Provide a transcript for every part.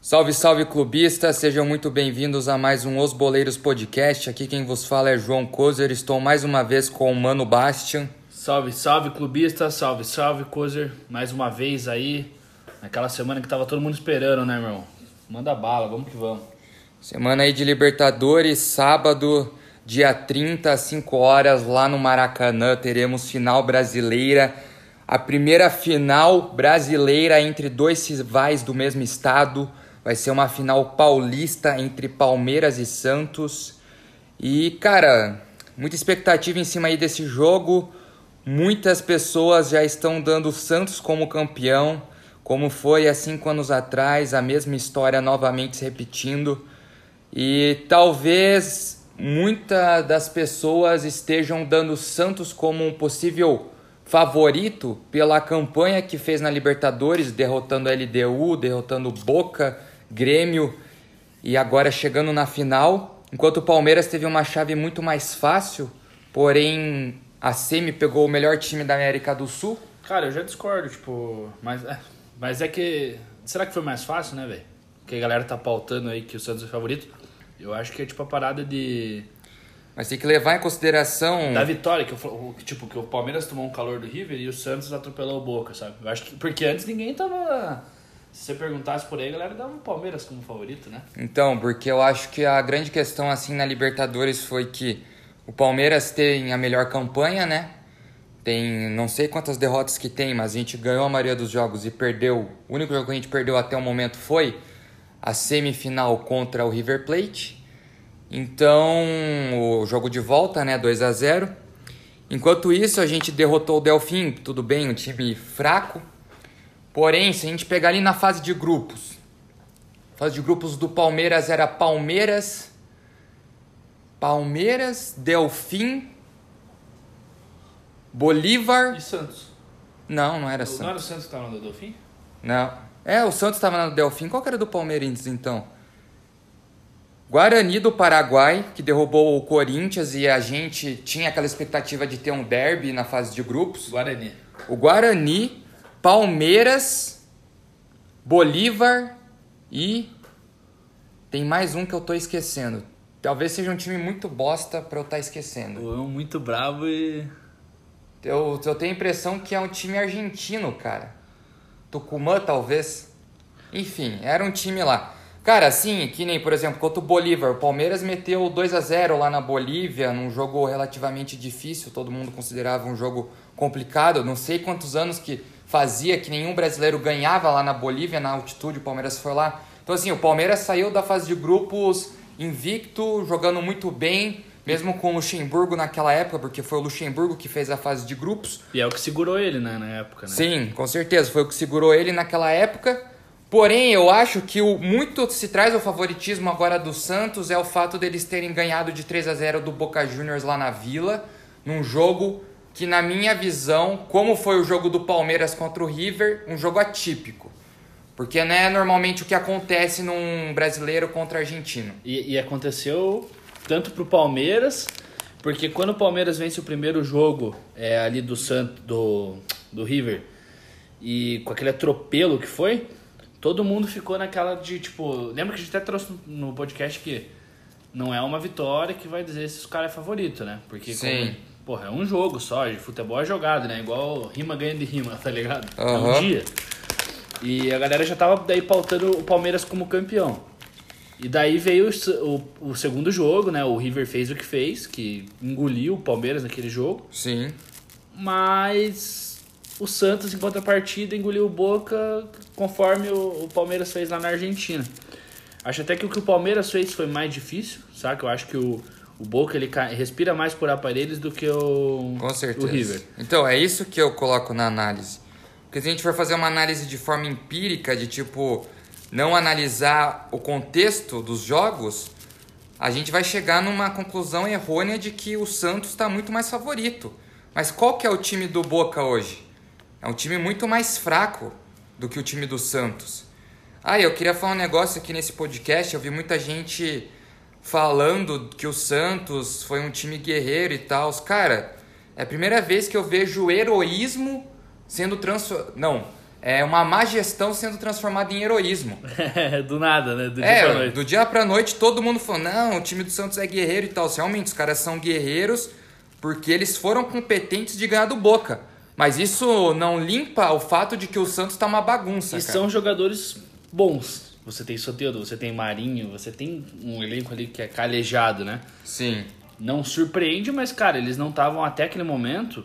Salve, salve clubistas, sejam muito bem-vindos a mais um Os Boleiros Podcast. Aqui quem vos fala é João Kozer, estou mais uma vez com o Mano Bastian. Salve, salve clubistas, salve, salve Kozer, mais uma vez aí, naquela semana que tava todo mundo esperando, né, irmão? Manda bala, vamos que vamos. Semana aí de Libertadores, sábado, dia 30 às 5 horas, lá no Maracanã, teremos final brasileira. A primeira final brasileira entre dois rivais do mesmo estado. Vai ser uma final paulista entre Palmeiras e Santos. E, cara, muita expectativa em cima aí desse jogo. Muitas pessoas já estão dando Santos como campeão, como foi há cinco anos atrás, a mesma história novamente se repetindo. E talvez muitas das pessoas estejam dando Santos como um possível favorito pela campanha que fez na Libertadores, derrotando a LDU, derrotando Boca, Grêmio e agora chegando na final. Enquanto o Palmeiras teve uma chave muito mais fácil, porém a Semi pegou o melhor time da América do Sul. Cara, eu já discordo, tipo, mas, é, mas é que. Será que foi mais fácil, né, velho? Porque a galera tá pautando aí que o Santos é favorito. Eu acho que é tipo a parada de. Mas tem que levar em consideração. Da vitória, que, eu, tipo, que o Palmeiras tomou um calor do River e o Santos atropelou o Boca, sabe? Eu acho que. Porque antes ninguém tava se você perguntasse por aí, a galera dava o Palmeiras como favorito, né? Então, porque eu acho que a grande questão assim na Libertadores foi que o Palmeiras tem a melhor campanha, né? Tem não sei quantas derrotas que tem, mas a gente ganhou a maioria dos jogos e perdeu. O único jogo que a gente perdeu até o momento foi a semifinal contra o River Plate. Então, o jogo de volta, né, 2 a 0. Enquanto isso, a gente derrotou o Delfim, tudo bem, um time fraco, Porém, se a gente pegar ali na fase de grupos, fase de grupos do Palmeiras era Palmeiras, Palmeiras, Delfim, Bolívar. E Santos? Não, não era Não Santos. era o Santos que estava no Delfim? Não. É, o Santos estava no Delfim. Qual que era do Palmeirense então? Guarani do Paraguai, que derrubou o Corinthians e a gente tinha aquela expectativa de ter um derby na fase de grupos. Guarani. O Guarani, Palmeiras, Bolívar e tem mais um que eu tô esquecendo. Talvez seja um time muito bosta pra eu estar esquecendo. Luan muito bravo e. Eu, eu tenho a impressão que é um time argentino, cara. Tucumã, talvez. Enfim, era um time lá. Cara, assim, que nem, por exemplo, contra o Bolívar. O Palmeiras meteu 2 a 0 lá na Bolívia, num jogo relativamente difícil. Todo mundo considerava um jogo complicado. Não sei quantos anos que fazia que nenhum brasileiro ganhava lá na Bolívia, na altitude. O Palmeiras foi lá. Então, assim, o Palmeiras saiu da fase de grupos invicto, jogando muito bem, mesmo com o Luxemburgo naquela época, porque foi o Luxemburgo que fez a fase de grupos. E é o que segurou ele, né, na época, né? Sim, com certeza, foi o que segurou ele naquela época. Porém, eu acho que o muito se traz o favoritismo agora do Santos é o fato deles terem ganhado de 3 a 0 do Boca Juniors lá na Vila, num jogo que na minha visão, como foi o jogo do Palmeiras contra o River, um jogo atípico. Porque não é normalmente o que acontece num brasileiro contra argentino. E, e aconteceu tanto pro Palmeiras, porque quando o Palmeiras vence o primeiro jogo é, ali do Santo, do, do River, e com aquele atropelo que foi, todo mundo ficou naquela de tipo. Lembra que a gente até trouxe no podcast que não é uma vitória que vai dizer se o cara é favorito, né? Porque Sim. como, porra, é um jogo só, de futebol é jogado, né? Igual rima ganha de rima, tá ligado? É Aham. um dia. E a galera já tava daí pautando o Palmeiras como campeão. E daí veio o, o, segundo jogo, né? O River fez o que fez, que engoliu o Palmeiras naquele jogo. Sim. Mas o Santos, em contrapartida, engoliu o Boca conforme o, o Palmeiras fez lá na Argentina. Acho até que o que o Palmeiras fez foi mais difícil, saca? Eu acho que o, o Boca ele respira mais por aparelhos do que o, Com certeza. o River. Então, é isso que eu coloco na análise. Porque se a gente for fazer uma análise de forma empírica, de tipo, não analisar o contexto dos jogos, a gente vai chegar numa conclusão errônea de que o Santos está muito mais favorito. Mas qual que é o time do Boca hoje? É um time muito mais fraco do que o time do Santos. Ah, eu queria falar um negócio aqui nesse podcast. Eu vi muita gente falando que o Santos foi um time guerreiro e tal. Cara, é a primeira vez que eu vejo heroísmo sendo transformado. Não, é uma má gestão sendo transformada em heroísmo. do nada, né? Do dia é, pra noite. do dia pra noite todo mundo falou: não, o time do Santos é guerreiro e tal. Realmente, os caras são guerreiros porque eles foram competentes de ganhar do Boca. Mas isso não limpa o fato de que o Santos tá uma bagunça. E cara. são jogadores bons. Você tem Soteldo, você tem Marinho, você tem um elenco ali que é calejado, né? Sim. Não surpreende, mas, cara, eles não estavam até aquele momento.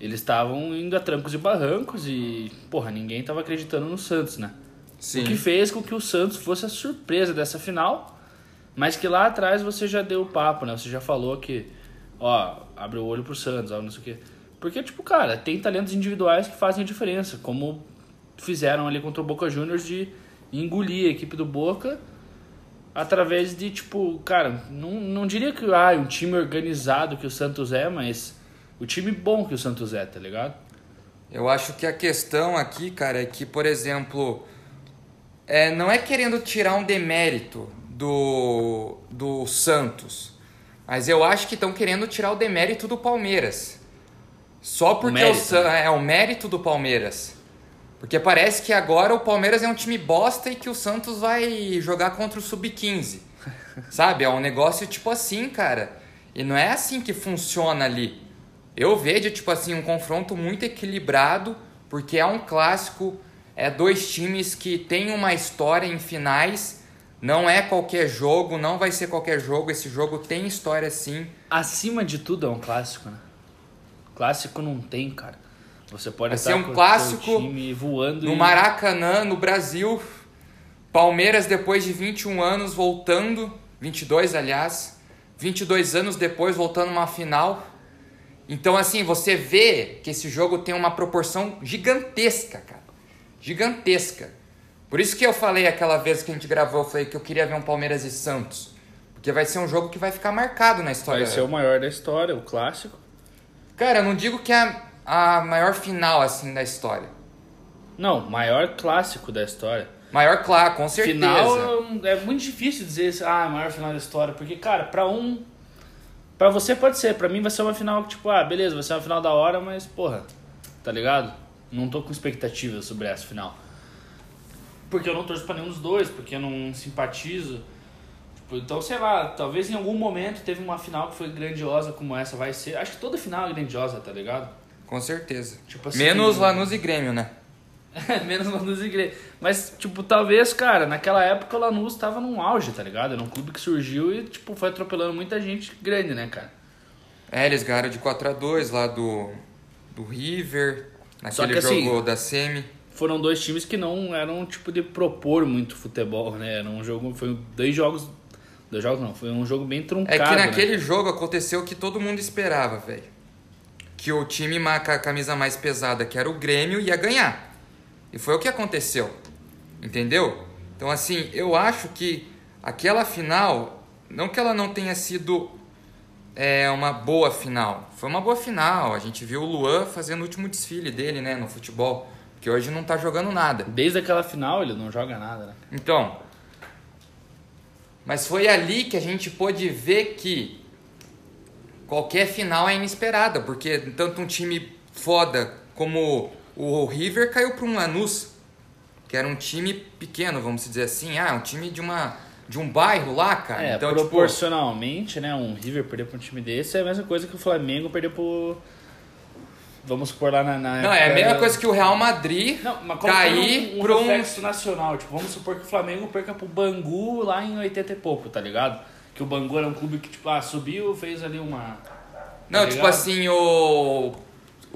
Eles estavam indo a trancos e barrancos e, porra, ninguém tava acreditando no Santos, né? Sim. O que fez com que o Santos fosse a surpresa dessa final, mas que lá atrás você já deu o papo, né? Você já falou que, ó, abre o olho pro Santos, ó, não sei o quê. Porque, tipo, cara, tem talentos individuais que fazem a diferença, como fizeram ali contra o Boca Juniors de engolir a equipe do Boca através de, tipo, cara, não, não diria que ah, um time organizado que o Santos é, mas o time bom que o Santos é, tá ligado? Eu acho que a questão aqui, cara, é que, por exemplo, é, não é querendo tirar um demérito do, do Santos, mas eu acho que estão querendo tirar o demérito do Palmeiras. Só porque o, mérito, San- né? é o mérito do Palmeiras. Porque parece que agora o Palmeiras é um time bosta e que o Santos vai jogar contra o Sub-15. Sabe? É um negócio tipo assim, cara. E não é assim que funciona ali. Eu vejo, tipo assim, um confronto muito equilibrado, porque é um clássico, é dois times que têm uma história em finais. Não é qualquer jogo, não vai ser qualquer jogo. Esse jogo tem história sim. Acima de tudo é um clássico, né? Clássico não tem, cara. Você pode Vai estar ser um clássico time voando No e... Maracanã, no Brasil, Palmeiras depois de 21 anos voltando, 22 aliás, 22 anos depois voltando uma final. Então assim, você vê que esse jogo tem uma proporção gigantesca, cara. Gigantesca. Por isso que eu falei aquela vez que a gente gravou, eu falei que eu queria ver um Palmeiras e Santos. Porque vai ser um jogo que vai ficar marcado na história. Vai ser o maior da história, o clássico. Cara, eu não digo que é a maior final assim da história. Não, maior clássico da história. Maior, claro, com certeza. Final é muito difícil dizer ah, maior final da história, porque cara, pra um Pra você pode ser, pra mim vai ser uma final que tipo, ah, beleza, vai ser uma final da hora, mas porra, tá ligado? Não tô com expectativa sobre essa final. Porque eu não torço pra nenhum dos dois, porque eu não simpatizo. Tipo, então, sei lá, talvez em algum momento teve uma final que foi grandiosa como essa vai ser. Acho que toda final é grandiosa, tá ligado? Com certeza. Tipo assim, Menos Lanús e Grêmio, né? Menos Lanús e Grêmio. Mas, tipo, talvez, cara, naquela época o Lanús tava num auge, tá ligado? Era um clube que surgiu e, tipo, foi atropelando muita gente grande, né, cara? É, eles ganharam de 4 a 2 lá do, do River, naquele que assim- jogo da Semi. Foram dois times que não eram, tipo, de propor muito futebol, né? Era um jogo, foi dois jogos, dois jogos não, foi um jogo bem É truncado, que né? naquele jogo aconteceu o que todo mundo esperava, velho. Que o time com a camisa mais pesada, que era o Grêmio, ia ganhar. E foi o que aconteceu. Entendeu? Então, assim, eu acho que aquela final, não que ela não tenha sido é, uma boa final. Foi uma boa final. A gente viu o Luan fazendo o último desfile dele, né, no futebol. Que hoje não tá jogando nada. Desde aquela final ele não joga nada, né? Então, mas foi ali que a gente pôde ver que qualquer final é inesperada, porque tanto um time foda como o River caiu para um Lanús, que era um time pequeno, vamos dizer assim, ah, um time de uma de um bairro lá, cara. É, então, tipo, proporcionalmente, né, um River perder pra um time desse é a mesma coisa que o Flamengo perder pro... Vamos supor lá na... na não, é a mesma coisa que o Real Madrid Não, mas cair um, um para um reflexo nacional. Tipo, vamos supor que o Flamengo perca pro Bangu lá em 80 e pouco, tá ligado? Que o Bangu era um clube que, tipo, ah, subiu, fez ali uma... Não, tá tipo assim, o.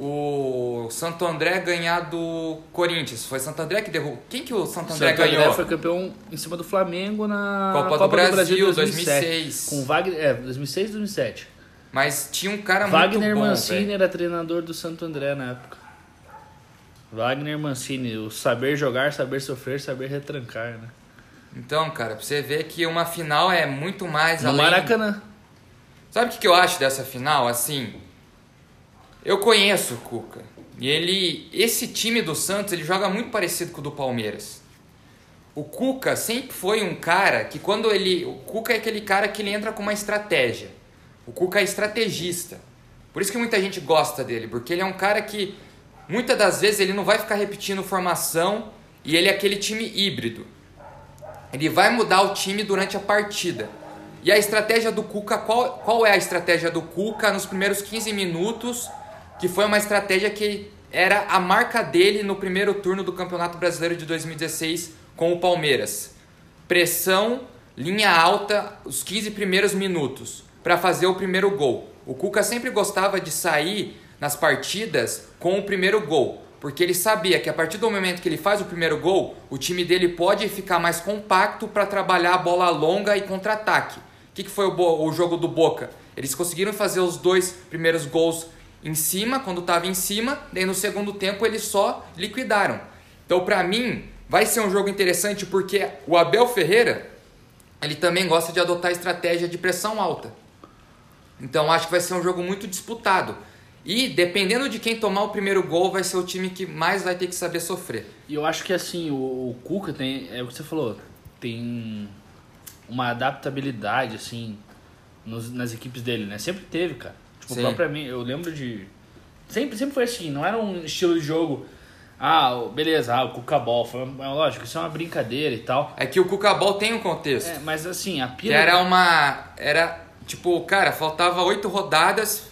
O Santo André ganhar do Corinthians. Foi Santo André que derrubou. Quem que o Santo André Santo André ganhou? foi campeão em cima do Flamengo na Copa do Copa Brasil, de 2006. Com Wagner, é, 2006 e 2007. Mas tinha um cara Wagner muito bom. Mancini velho. era treinador do Santo André na época. Wagner Mancini, o saber jogar, saber sofrer, saber retrancar, né? Então, cara, pra você ver que uma final é muito mais No além. Maracanã. Sabe o que que eu acho dessa final? Assim, eu conheço o Cuca. E ele. Esse time do Santos, ele joga muito parecido com o do Palmeiras. o Cuca sempre foi um cara que quando ele. O Cuca é aquele cara que ele entra com uma estratégia. O Cuca é estrategista. Por isso que muita gente gosta dele, porque ele é um cara que muitas das vezes ele não vai ficar repetindo formação e ele é aquele time híbrido. Ele vai mudar o time durante a partida. E a estratégia do Cuca, qual, qual é a estratégia do Cuca nos primeiros 15 minutos? Que foi uma estratégia que era a marca dele no primeiro turno do Campeonato Brasileiro de 2016 com o Palmeiras. Pressão, linha alta, os 15 primeiros minutos para fazer o primeiro gol. O Cuca sempre gostava de sair nas partidas com o primeiro gol, porque ele sabia que a partir do momento que ele faz o primeiro gol, o time dele pode ficar mais compacto para trabalhar a bola longa e contra-ataque. O que, que foi o, o jogo do Boca? Eles conseguiram fazer os dois primeiros gols em cima, quando estava em cima, daí no segundo tempo eles só liquidaram. Então, para mim, vai ser um jogo interessante porque o Abel Ferreira, ele também gosta de adotar estratégia de pressão alta. Então, acho que vai ser um jogo muito disputado. E dependendo de quem tomar o primeiro gol, vai ser o time que mais vai ter que saber sofrer. E eu acho que assim, o, o Cuca tem, é o que você falou, tem uma adaptabilidade assim nos, nas equipes dele, né? Sempre teve, cara. Tipo, propriamente, eu lembro de sempre sempre foi assim, não era um estilo de jogo ah, beleza, ah, o Cucabol, foi lógico, isso é uma brincadeira e tal. É que o Cucabol tem um contexto. É, mas assim, a pira... Que era uma... Era, tipo, cara, faltava oito rodadas,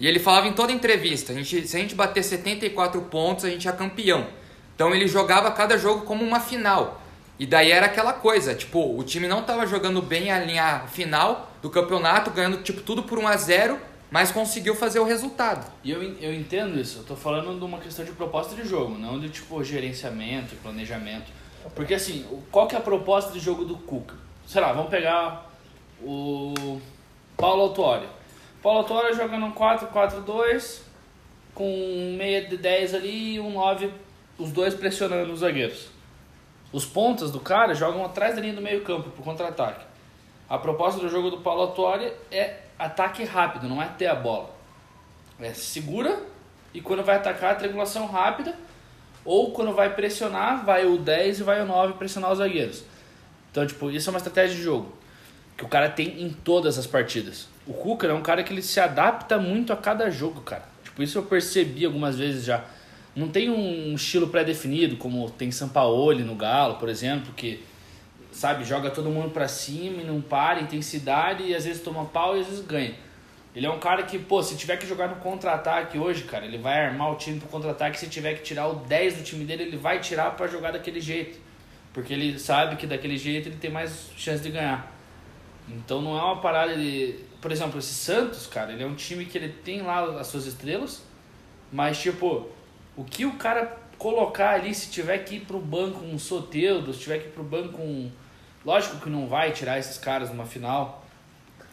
e ele falava em toda entrevista, a gente, se a gente bater 74 pontos, a gente é campeão. Então ele jogava cada jogo como uma final. E daí era aquela coisa, tipo, o time não estava jogando bem a linha final do campeonato, ganhando tipo tudo por 1 a 0, mas conseguiu fazer o resultado. E eu, eu entendo isso, eu tô falando de uma questão de proposta de jogo, não de tipo gerenciamento e planejamento. Porque assim, qual que é a proposta de jogo do Cuca? Sei lá, vamos pegar o Paulo Autuori. Paulo Autuori jogando um 4-4-2, com um meia de 10 ali e um 9, os dois pressionando os zagueiros. Os pontas do cara jogam atrás da linha do meio campo pro contra-ataque. A proposta do jogo do Paulo Autuori é ataque rápido, não é ter a bola. É segura e quando vai atacar, a triangulação rápida. Ou quando vai pressionar, vai o 10 e vai o 9 pressionar os zagueiros. Então, tipo, isso é uma estratégia de jogo que o cara tem em todas as partidas. O Cuca é um cara que ele se adapta muito a cada jogo, cara. Tipo, isso eu percebi algumas vezes já. Não tem um estilo pré-definido, como tem Sampaoli no Galo, por exemplo, que, sabe, joga todo mundo pra cima e não para, intensidade, e às vezes toma pau e às vezes ganha. Ele é um cara que, pô, se tiver que jogar no contra-ataque hoje, cara, ele vai armar o time pro contra-ataque. Se tiver que tirar o 10 do time dele, ele vai tirar para jogar daquele jeito. Porque ele sabe que daquele jeito ele tem mais chance de ganhar. Então não é uma parada de. Por exemplo, esse Santos, cara, ele é um time que ele tem lá as suas estrelas, mas tipo, o que o cara colocar ali, se tiver que ir pro banco um Soteudo, se tiver que ir pro banco um. Lógico que não vai tirar esses caras numa final,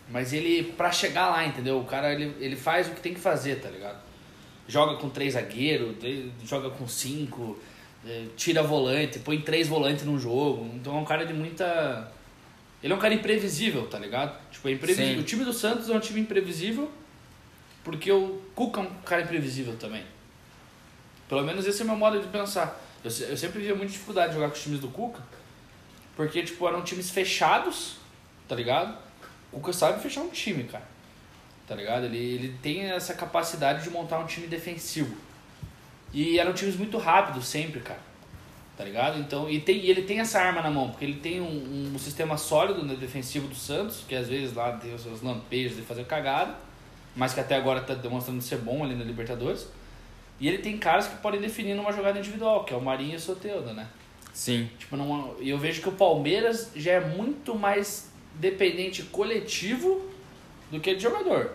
mas ele, pra chegar lá, entendeu? O cara, ele, ele faz o que tem que fazer, tá ligado? Joga com três zagueiros, joga com cinco, eh, tira volante, põe três volantes num jogo. Então é um cara de muita ele é um cara imprevisível, tá ligado? Tipo, é imprevisível. Sim. O time do Santos é um time imprevisível porque o Cuca é um cara imprevisível também. Pelo menos esse é o meu modo de pensar. Eu, eu sempre via muita dificuldade de jogar com os times do Cuca porque, tipo, eram times fechados, tá ligado? O Cuca sabe fechar um time, cara. Tá ligado? Ele, ele tem essa capacidade de montar um time defensivo. E eram times muito rápidos sempre, cara tá ligado? Então, e, tem, e ele tem essa arma na mão, porque ele tem um, um sistema sólido no defensivo do Santos, que às vezes lá tem os seus lampejos de fazer cagada, mas que até agora tá demonstrando ser bom ali na Libertadores. E ele tem caras que podem definir numa jogada individual, que é o Marinho e o Soteudo, né? Sim. Tipo, e eu vejo que o Palmeiras já é muito mais dependente coletivo do que de jogador.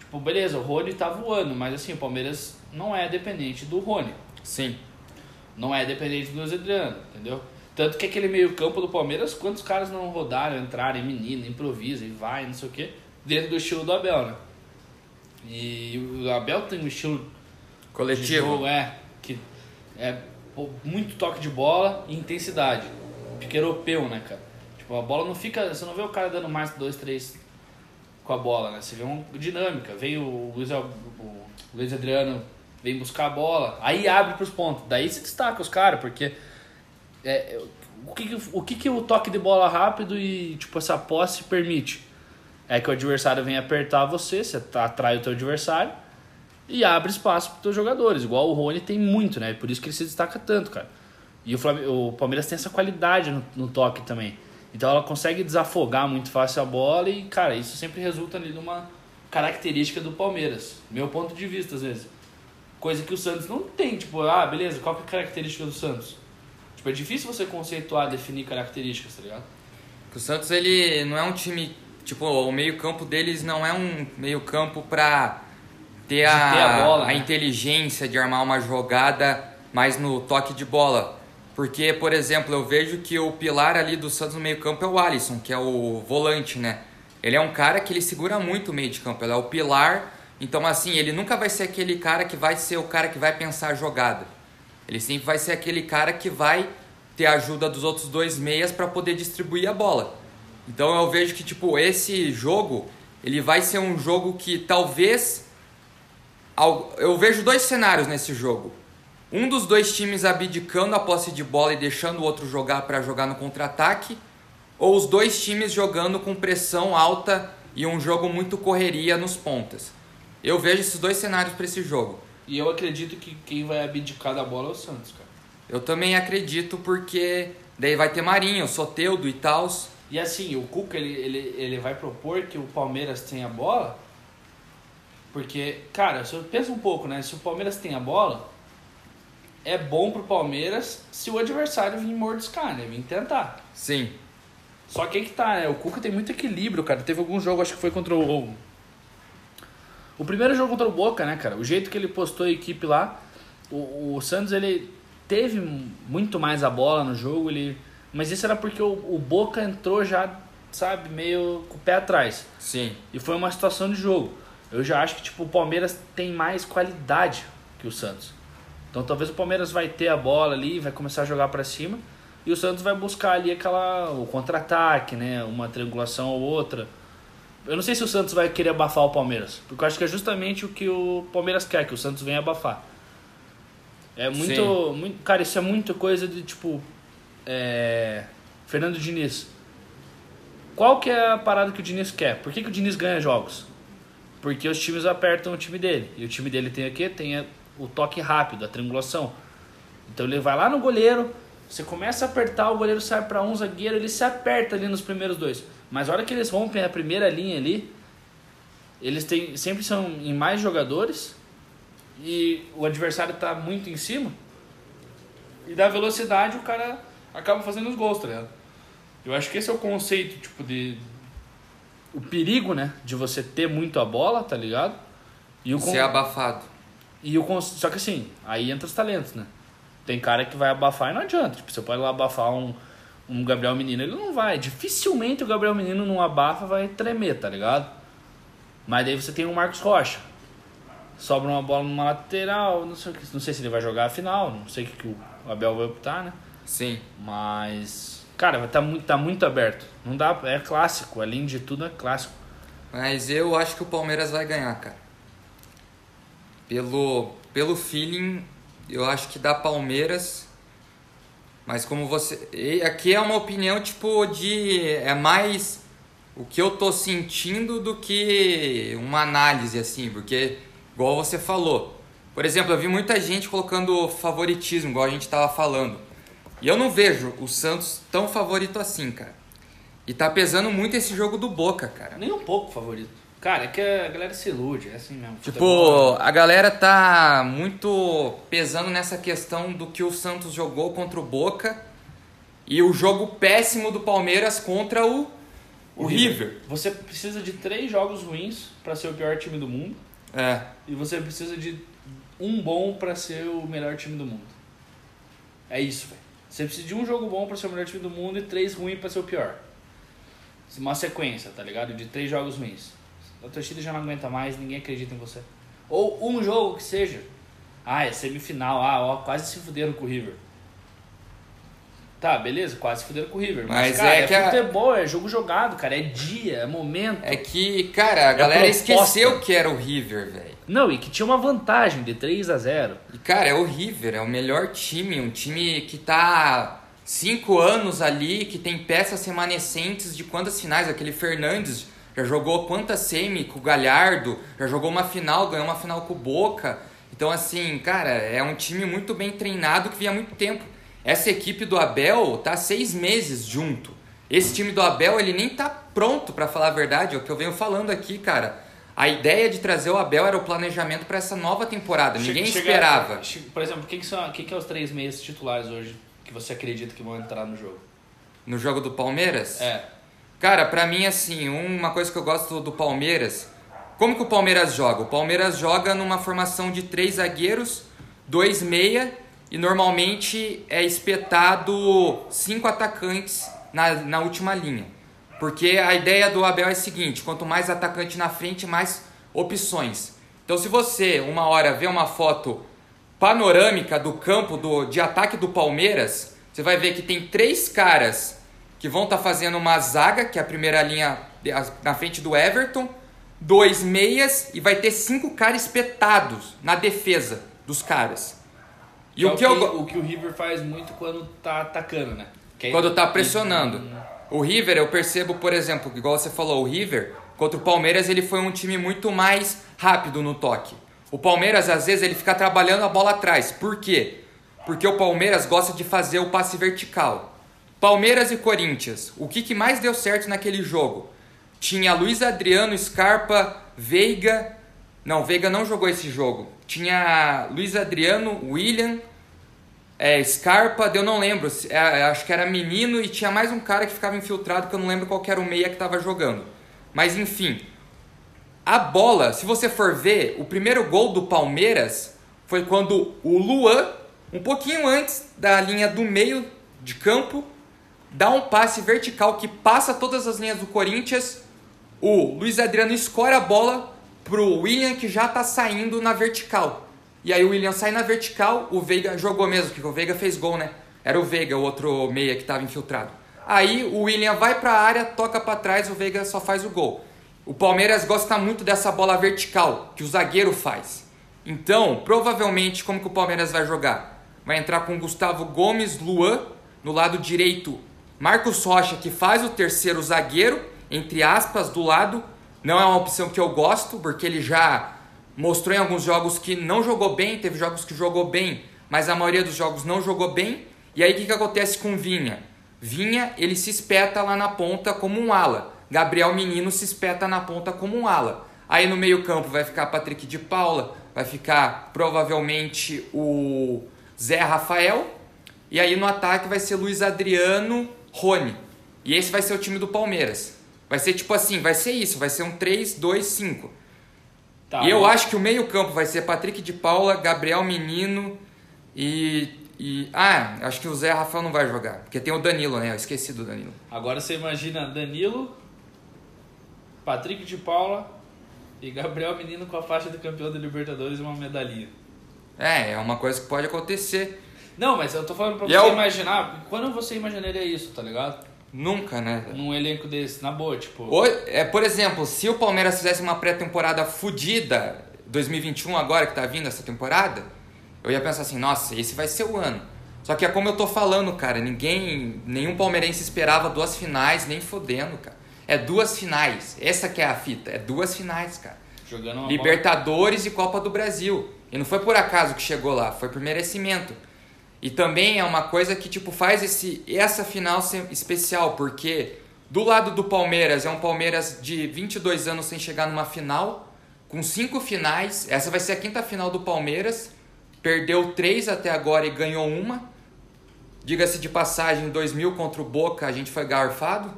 Tipo, beleza, o Rony tá voando, mas assim, o Palmeiras não é dependente do Rony. Sim. Não é dependente do Adriano, entendeu? Tanto que aquele meio campo do Palmeiras, quantos caras não rodaram, entraram, menino, improvisa e vai, não sei o quê, dentro do estilo do Abel, né? E o Abel tem um estilo coletivo, jogo, é, que é muito toque de bola e intensidade. Pique europeu, né, cara? Tipo, a bola não fica, você não vê o cara dando mais dois, três com a bola, né? Você vê uma dinâmica. Vem o Luiz, o Luiz Adriano vem buscar a bola, aí abre para os pontos. Daí se destaca os caras, porque é, o que, que- o que, que o toque de bola rápido e tipo essa posse permite? É que o adversário vem apertar você, você atrai o teu adversário e abre espaço para teus jogadores. Igual o Rony tem muito, né? Por isso que ele se destaca tanto, cara. E o, Flam- o Palmeiras tem essa qualidade no, no toque também. Então ela consegue desafogar muito fácil a bola e, cara, isso sempre resulta ali numa característica do Palmeiras. Meu ponto de vista, às vezes. Coisa que o Santos não tem, tipo, ah, beleza, qual que é a característica do Santos? Tipo, é difícil você conceituar, definir características, tá ligado? O Santos ele não é um time, tipo, o meio-campo deles não é um meio-campo pra ter a, ter a bola, né? inteligência de armar uma jogada mais no toque de bola. Porque, por exemplo, eu vejo que o pilar ali do Santos no meio-campo é o Alisson, que é o volante, né? Ele é um cara que ele segura muito o meio de campo, ele é o pilar. Então, assim, ele nunca vai ser aquele cara que vai ser o cara que vai pensar a jogada. Ele sempre vai ser aquele cara que vai ter a ajuda dos outros dois meias para poder distribuir a bola. Então eu vejo que tipo esse jogo, ele vai ser um jogo que talvez al- eu vejo dois cenários nesse jogo. Um dos dois times abdicando a posse de bola e deixando o outro jogar para jogar no contra-ataque, ou os dois times jogando com pressão alta e um jogo muito correria nos pontas. Eu vejo esses dois cenários para esse jogo. E eu acredito que quem vai abdicar da bola é o Santos, cara. Eu também acredito porque daí vai ter Marinho, Soteudo e tal. E assim, o Cuca ele, ele, ele vai propor que o Palmeiras tenha a bola. Porque, cara, se eu penso um pouco, né? Se o Palmeiras tem a bola, é bom pro Palmeiras se o adversário vir mordiscar, né? Vir tentar. Sim. Só que aí que tá, né? O Cuca tem muito equilíbrio, cara. Teve algum jogo, acho que foi contra o. O primeiro jogo contra o Boca, né, cara? O jeito que ele postou a equipe lá. O, o Santos, ele teve muito mais a bola no jogo, ele. Mas isso era porque o, o Boca entrou já, sabe, meio com o pé atrás. Sim. E foi uma situação de jogo. Eu já acho que tipo, o Palmeiras tem mais qualidade que o Santos. Então talvez o Palmeiras vai ter a bola ali, vai começar a jogar para cima. E o Santos vai buscar ali aquela o contra-ataque, né? Uma triangulação ou outra. Eu não sei se o Santos vai querer abafar o Palmeiras, porque eu acho que é justamente o que o Palmeiras quer, que o Santos venha abafar. É muito, muito cara, isso é muito coisa de tipo é, Fernando Diniz. Qual que é a parada que o Diniz quer? Por que, que o Diniz ganha jogos? Porque os times apertam o time dele. E o time dele tem o quê? Tem o toque rápido, a triangulação. Então ele vai lá no goleiro, você começa a apertar, o goleiro sai para um zagueiro, ele se aperta ali nos primeiros dois. Mas a hora que eles rompem a primeira linha ali, eles têm, sempre são em mais jogadores e o adversário tá muito em cima. E da velocidade o cara acaba fazendo os gols, tá ligado? Eu acho que esse é o conceito, tipo, de. O perigo, né? De você ter muito a bola, tá ligado? E o con- Ser abafado. e o cons- Só que assim, aí entra os talentos, né? Tem cara que vai abafar e não adianta. Tipo, você pode lá abafar um, um Gabriel Menino, ele não vai. Dificilmente o Gabriel Menino não abafa vai tremer, tá ligado? Mas daí você tem o Marcos Rocha. Sobra uma bola numa lateral, não sei, o que- não sei se ele vai jogar a final, não sei o que, que o Abel vai optar, né? Sim. Mas. Cara, tá muito, tá muito aberto. Não dá. É clássico, além de tudo é clássico. Mas eu acho que o Palmeiras vai ganhar, cara. Pelo, pelo feeling, eu acho que dá Palmeiras. Mas como você. e Aqui é uma opinião tipo de. É mais o que eu tô sentindo do que uma análise, assim. Porque, igual você falou. Por exemplo, eu vi muita gente colocando favoritismo, igual a gente tava falando. E eu não vejo o Santos tão favorito assim, cara. E tá pesando muito esse jogo do Boca, cara. Nem um pouco favorito. Cara, é que a galera se ilude, é assim mesmo. Tipo, a galera tá muito pesando nessa questão do que o Santos jogou contra o Boca e o jogo péssimo do Palmeiras contra o, o River. Você precisa de três jogos ruins pra ser o pior time do mundo. É, E você precisa de um bom pra ser o melhor time do mundo. É isso, velho. Você precisa de um jogo bom pra ser o melhor time do mundo e três ruins pra ser o pior. Uma sequência, tá ligado? De três jogos ruins. A torcida já não aguenta mais, ninguém acredita em você. Ou um jogo que seja. Ah, é semifinal. Ah, ó, quase se fuderam com o River. Tá, beleza, quase se fuderam com o River. Mas, Mas cara, é é, que a- futebol, é jogo jogado, cara. É dia, é momento. é que, cara, a galera proposta. esqueceu que era o River, velho. Não, e que tinha uma vantagem de 3 a 0 E, cara, é o River, é o melhor time, um time que tá cinco anos ali, que tem peças remanescentes de quantas finais? Aquele Fernandes já jogou quantas semi com o Galhardo, já jogou uma final, ganhou uma final com o Boca. Então, assim, cara, é um time muito bem treinado que vinha há muito tempo. Essa equipe do Abel tá seis meses junto. Esse time do Abel, ele nem tá pronto, para falar a verdade, é o que eu venho falando aqui, cara. A ideia de trazer o Abel era o planejamento para essa nova temporada. Ninguém chega, esperava. Chega, por exemplo, quem que são, quem que é os três meias titulares hoje que você acredita que vão entrar no jogo? No jogo do Palmeiras? É. Cara, para mim, assim, uma coisa que eu gosto do Palmeiras. Como que o Palmeiras joga? O Palmeiras joga numa formação de três zagueiros, dois meia e normalmente é espetado cinco atacantes na, na última linha. Porque a ideia do Abel é a seguinte: quanto mais atacante na frente, mais opções. Então, se você uma hora vê uma foto panorâmica do campo do, de ataque do Palmeiras, você vai ver que tem três caras que vão estar tá fazendo uma zaga, que é a primeira linha na frente do Everton, dois meias e vai ter cinco caras espetados na defesa dos caras. E o, é que, o, que eu... o que o River faz muito quando tá atacando, né? Quando tá pressionando. O River, eu percebo, por exemplo, igual você falou, o River, contra o Palmeiras, ele foi um time muito mais rápido no toque. O Palmeiras, às vezes, ele fica trabalhando a bola atrás. Por quê? Porque o Palmeiras gosta de fazer o passe vertical. Palmeiras e Corinthians, o que, que mais deu certo naquele jogo? Tinha Luiz Adriano, Scarpa, Veiga. Não, Veiga não jogou esse jogo. Tinha Luiz Adriano, William, é, Scarpa, eu não lembro. É, acho que era menino e tinha mais um cara que ficava infiltrado que eu não lembro qual era o meia que estava jogando. Mas enfim, a bola, se você for ver, o primeiro gol do Palmeiras foi quando o Luan, um pouquinho antes da linha do meio de campo, dá um passe vertical que passa todas as linhas do Corinthians. O Luiz Adriano escora a bola pro William que já tá saindo na vertical. E aí o William sai na vertical, o Veiga jogou mesmo, porque o Veiga fez gol, né? Era o Veiga, o outro meia que estava infiltrado. Aí o William vai para a área, toca para trás, o Veiga só faz o gol. O Palmeiras gosta muito dessa bola vertical que o zagueiro faz. Então, provavelmente, como que o Palmeiras vai jogar? Vai entrar com Gustavo Gomes, Luan, no lado direito, Marcos Rocha, que faz o terceiro zagueiro, entre aspas, do lado. Não é uma opção que eu gosto, porque ele já mostrou em alguns jogos que não jogou bem, teve jogos que jogou bem, mas a maioria dos jogos não jogou bem. E aí o que, que acontece com Vinha? Vinha, ele se espeta lá na ponta como um ala. Gabriel Menino se espeta na ponta como um ala. Aí no meio-campo vai ficar Patrick de Paula, vai ficar provavelmente o Zé Rafael. E aí no ataque vai ser Luiz Adriano, Rony. E esse vai ser o time do Palmeiras. Vai ser tipo assim, vai ser isso, vai ser um 3, 2, 5. Tá, e eu acho que o meio-campo vai ser Patrick de Paula, Gabriel Menino e, e. Ah, acho que o Zé Rafael não vai jogar. Porque tem o Danilo, né? Eu esqueci do Danilo. Agora você imagina Danilo, Patrick de Paula e Gabriel Menino com a faixa de campeão da Libertadores e uma medalhinha. É, é uma coisa que pode acontecer. Não, mas eu tô falando pra e você eu... imaginar. Quando você imaginaria isso, tá ligado? Nunca, né? Num elenco desse, na boa, tipo. Ou, é, por exemplo, se o Palmeiras fizesse uma pré-temporada fodida, 2021 agora que tá vindo essa temporada, eu ia pensar assim, nossa, esse vai ser o ano. Só que é como eu tô falando, cara, ninguém, nenhum palmeirense esperava duas finais, nem fodendo, cara. É duas finais. Essa que é a fita. É duas finais, cara. Jogando Libertadores bola. e Copa do Brasil. E não foi por acaso que chegou lá, foi por merecimento. E também é uma coisa que tipo faz esse essa final ser especial, porque do lado do Palmeiras é um Palmeiras de 22 anos sem chegar numa final, com cinco finais. Essa vai ser a quinta final do Palmeiras. Perdeu três até agora e ganhou uma. Diga-se de passagem, em 2000 contra o Boca a gente foi garfado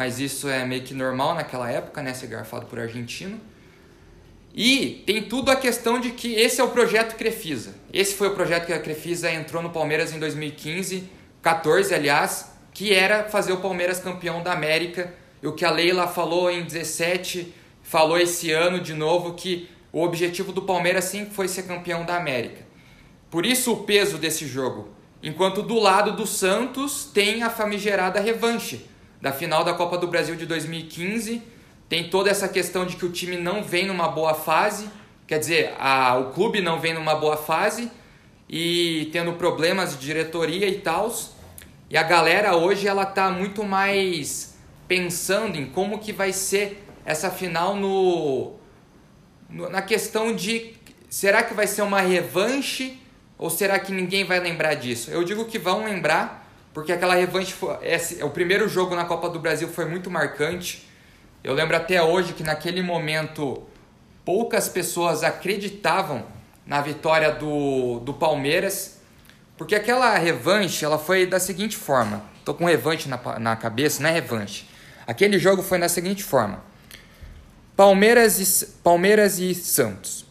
mas isso é meio que normal naquela época, né? Ser garfado por argentino. E tem tudo a questão de que esse é o projeto Crefisa. Esse foi o projeto que a Crefisa entrou no Palmeiras em 2015, 14, aliás, que era fazer o Palmeiras campeão da América. E o que a Leila falou em 17, falou esse ano de novo que o objetivo do Palmeiras sempre foi ser campeão da América. Por isso o peso desse jogo. Enquanto do lado do Santos tem a famigerada revanche da final da Copa do Brasil de 2015. Tem toda essa questão de que o time não vem numa boa fase, quer dizer, a, o clube não vem numa boa fase e tendo problemas de diretoria e tal. E a galera hoje ela tá muito mais pensando em como que vai ser essa final no, no na questão de será que vai ser uma revanche ou será que ninguém vai lembrar disso? Eu digo que vão lembrar, porque aquela revanche foi esse, o primeiro jogo na Copa do Brasil foi muito marcante. Eu lembro até hoje que naquele momento poucas pessoas acreditavam na vitória do, do Palmeiras, porque aquela revanche ela foi da seguinte forma. Tô com revanche na, na cabeça, não é revanche. Aquele jogo foi da seguinte forma: Palmeiras e, Palmeiras e Santos.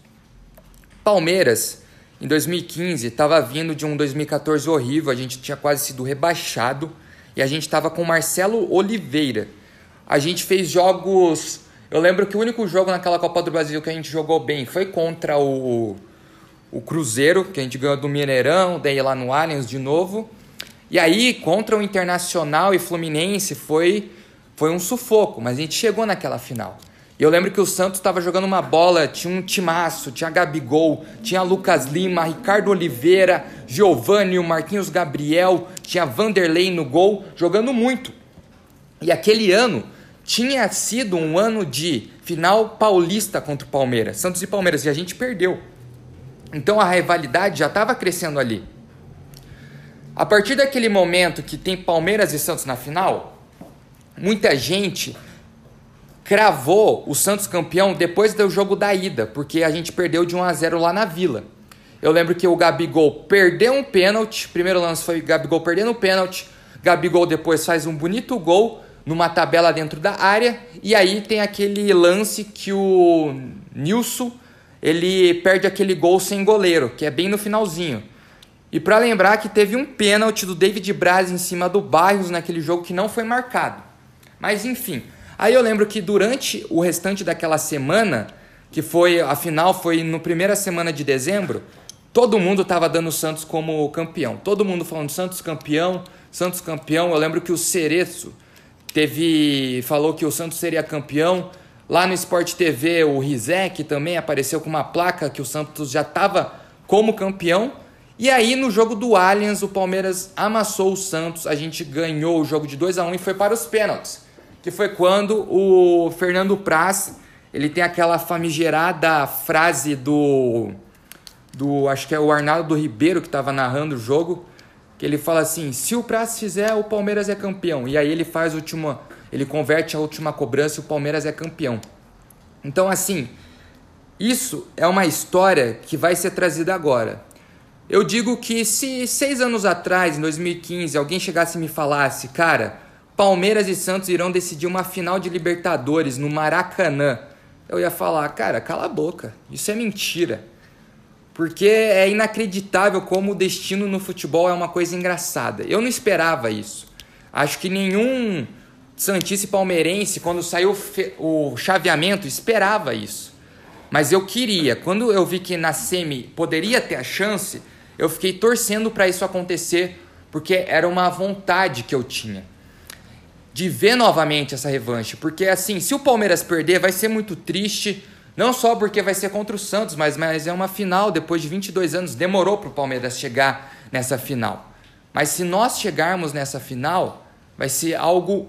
Palmeiras, em 2015, estava vindo de um 2014 horrível, a gente tinha quase sido rebaixado e a gente estava com Marcelo Oliveira. A gente fez jogos. Eu lembro que o único jogo naquela Copa do Brasil que a gente jogou bem foi contra o o Cruzeiro, que a gente ganhou do Mineirão, daí lá no Allianz de novo. E aí, contra o Internacional e Fluminense, foi, foi um sufoco, mas a gente chegou naquela final. E eu lembro que o Santos estava jogando uma bola, tinha um timaço, tinha Gabigol, tinha Lucas Lima, Ricardo Oliveira, Giovanni, Marquinhos Gabriel, tinha Vanderlei no gol, jogando muito. E aquele ano tinha sido um ano de final paulista contra o Palmeiras, Santos e Palmeiras, e a gente perdeu. Então a rivalidade já estava crescendo ali. A partir daquele momento que tem Palmeiras e Santos na final, muita gente cravou o Santos campeão depois do jogo da ida, porque a gente perdeu de 1 a 0 lá na Vila. Eu lembro que o Gabigol perdeu um pênalti, primeiro lance foi o Gabigol perdendo um pênalti, Gabigol depois faz um bonito gol numa tabela dentro da área, e aí tem aquele lance que o Nilson ele perde aquele gol sem goleiro, que é bem no finalzinho. E para lembrar que teve um pênalti do David Braz em cima do Barros naquele jogo que não foi marcado. Mas enfim, aí eu lembro que durante o restante daquela semana, que foi a final foi no primeira semana de dezembro, todo mundo estava dando o Santos como campeão. Todo mundo falando Santos campeão, Santos campeão. Eu lembro que o Cereço teve falou que o Santos seria campeão. Lá no Sport TV, o Rizek também apareceu com uma placa que o Santos já estava como campeão. E aí, no jogo do Allianz, o Palmeiras amassou o Santos. A gente ganhou o jogo de 2 a 1 e foi para os pênaltis. Que foi quando o Fernando Praz ele tem aquela famigerada frase do. do acho que é o Arnaldo Ribeiro que estava narrando o jogo. Que ele fala assim: se o Praz fizer, o Palmeiras é campeão. E aí ele faz última ele converte a última cobrança e o Palmeiras é campeão. Então, assim, isso é uma história que vai ser trazida agora. Eu digo que se seis anos atrás, em 2015, alguém chegasse e me falasse, cara, Palmeiras e Santos irão decidir uma final de Libertadores no Maracanã, eu ia falar, cara, cala a boca, isso é mentira. Porque é inacreditável como o destino no futebol é uma coisa engraçada. Eu não esperava isso. Acho que nenhum Santista e Palmeirense, quando saiu o chaveamento, esperava isso. Mas eu queria, quando eu vi que na semi poderia ter a chance, eu fiquei torcendo para isso acontecer, porque era uma vontade que eu tinha de ver novamente essa revanche. Porque assim, se o Palmeiras perder, vai ser muito triste, não só porque vai ser contra o Santos, mas, mas é uma final depois de 22 anos, demorou para o Palmeiras chegar nessa final. Mas se nós chegarmos nessa final, vai ser algo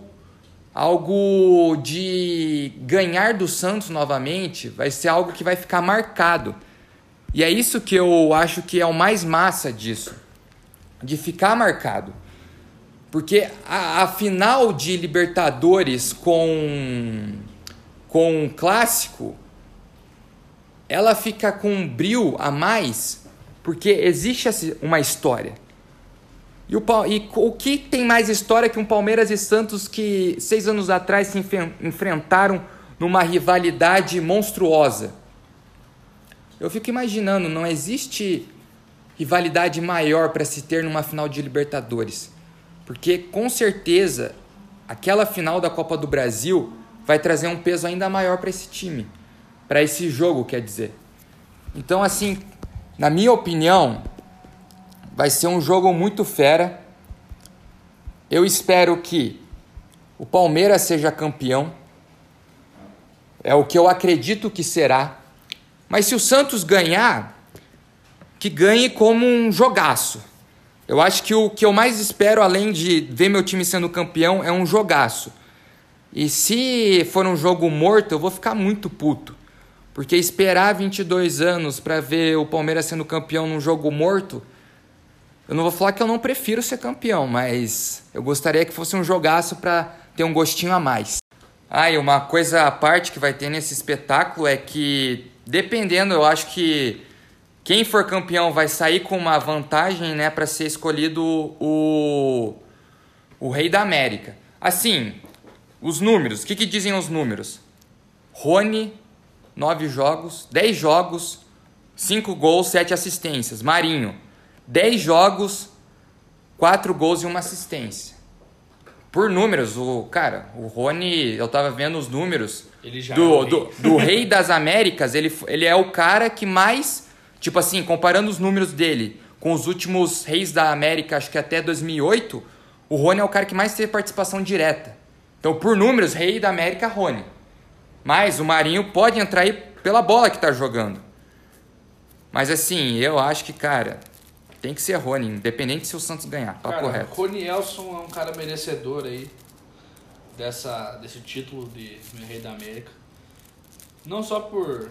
algo de ganhar do Santos novamente vai ser algo que vai ficar marcado. E é isso que eu acho que é o mais massa disso, de ficar marcado. Porque a, a final de Libertadores com com um clássico, ela fica com um brilho a mais, porque existe uma história. E o, e o que tem mais história que um Palmeiras e Santos que seis anos atrás se enfrentaram numa rivalidade monstruosa? Eu fico imaginando, não existe rivalidade maior para se ter numa final de Libertadores. Porque com certeza aquela final da Copa do Brasil vai trazer um peso ainda maior para esse time, para esse jogo, quer dizer. Então, assim, na minha opinião, Vai ser um jogo muito fera. Eu espero que o Palmeiras seja campeão. É o que eu acredito que será. Mas se o Santos ganhar, que ganhe como um jogaço. Eu acho que o que eu mais espero, além de ver meu time sendo campeão, é um jogaço. E se for um jogo morto, eu vou ficar muito puto. Porque esperar 22 anos para ver o Palmeiras sendo campeão num jogo morto, eu não vou falar que eu não prefiro ser campeão, mas eu gostaria que fosse um jogaço para ter um gostinho a mais. Ah, e uma coisa à parte que vai ter nesse espetáculo é que, dependendo, eu acho que quem for campeão vai sair com uma vantagem, né, para ser escolhido o, o Rei da América. Assim, os números, o que, que dizem os números? Rony, 9 jogos, 10 jogos, 5 gols, 7 assistências. Marinho, 10 jogos, 4 gols e uma assistência. Por números, o cara, o Rony, eu tava vendo os números do, é do, do Rei das Américas, ele, ele é o cara que mais Tipo assim, comparando os números dele com os últimos reis da América, acho que até 2008, o Rony é o cara que mais teve participação direta. Então, por números, rei da América, Rony. Mas o Marinho pode entrar aí pela bola que tá jogando. Mas assim, eu acho que, cara, tem que ser Rony, independente se o Santos ganhar. Papo cara, reto. Rony Elson é um cara merecedor aí dessa, desse título de Rei da América. Não só por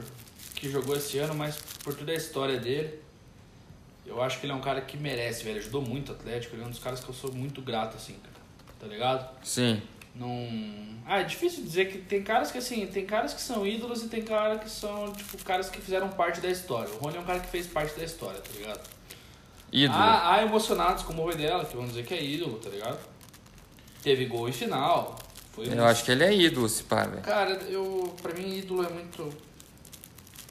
que jogou esse ano, mas por toda a história dele. Eu acho que ele é um cara que merece, velho. Ajudou muito o Atlético. Ele é um dos caras que eu sou muito grato, assim, cara. Tá ligado? Sim. Não. Ah, é difícil dizer que tem caras que, assim, tem caras que são ídolos e tem caras que são, tipo, caras que fizeram parte da história. O Rony é um cara que fez parte da história, tá ligado? Ídolo. Há, há emocionados como o dela, que vão dizer que é ídolo, tá ligado? Teve gol em final. Foi eu acho que ele é ídolo, se pá, velho. Cara, eu, pra mim, ídolo é muito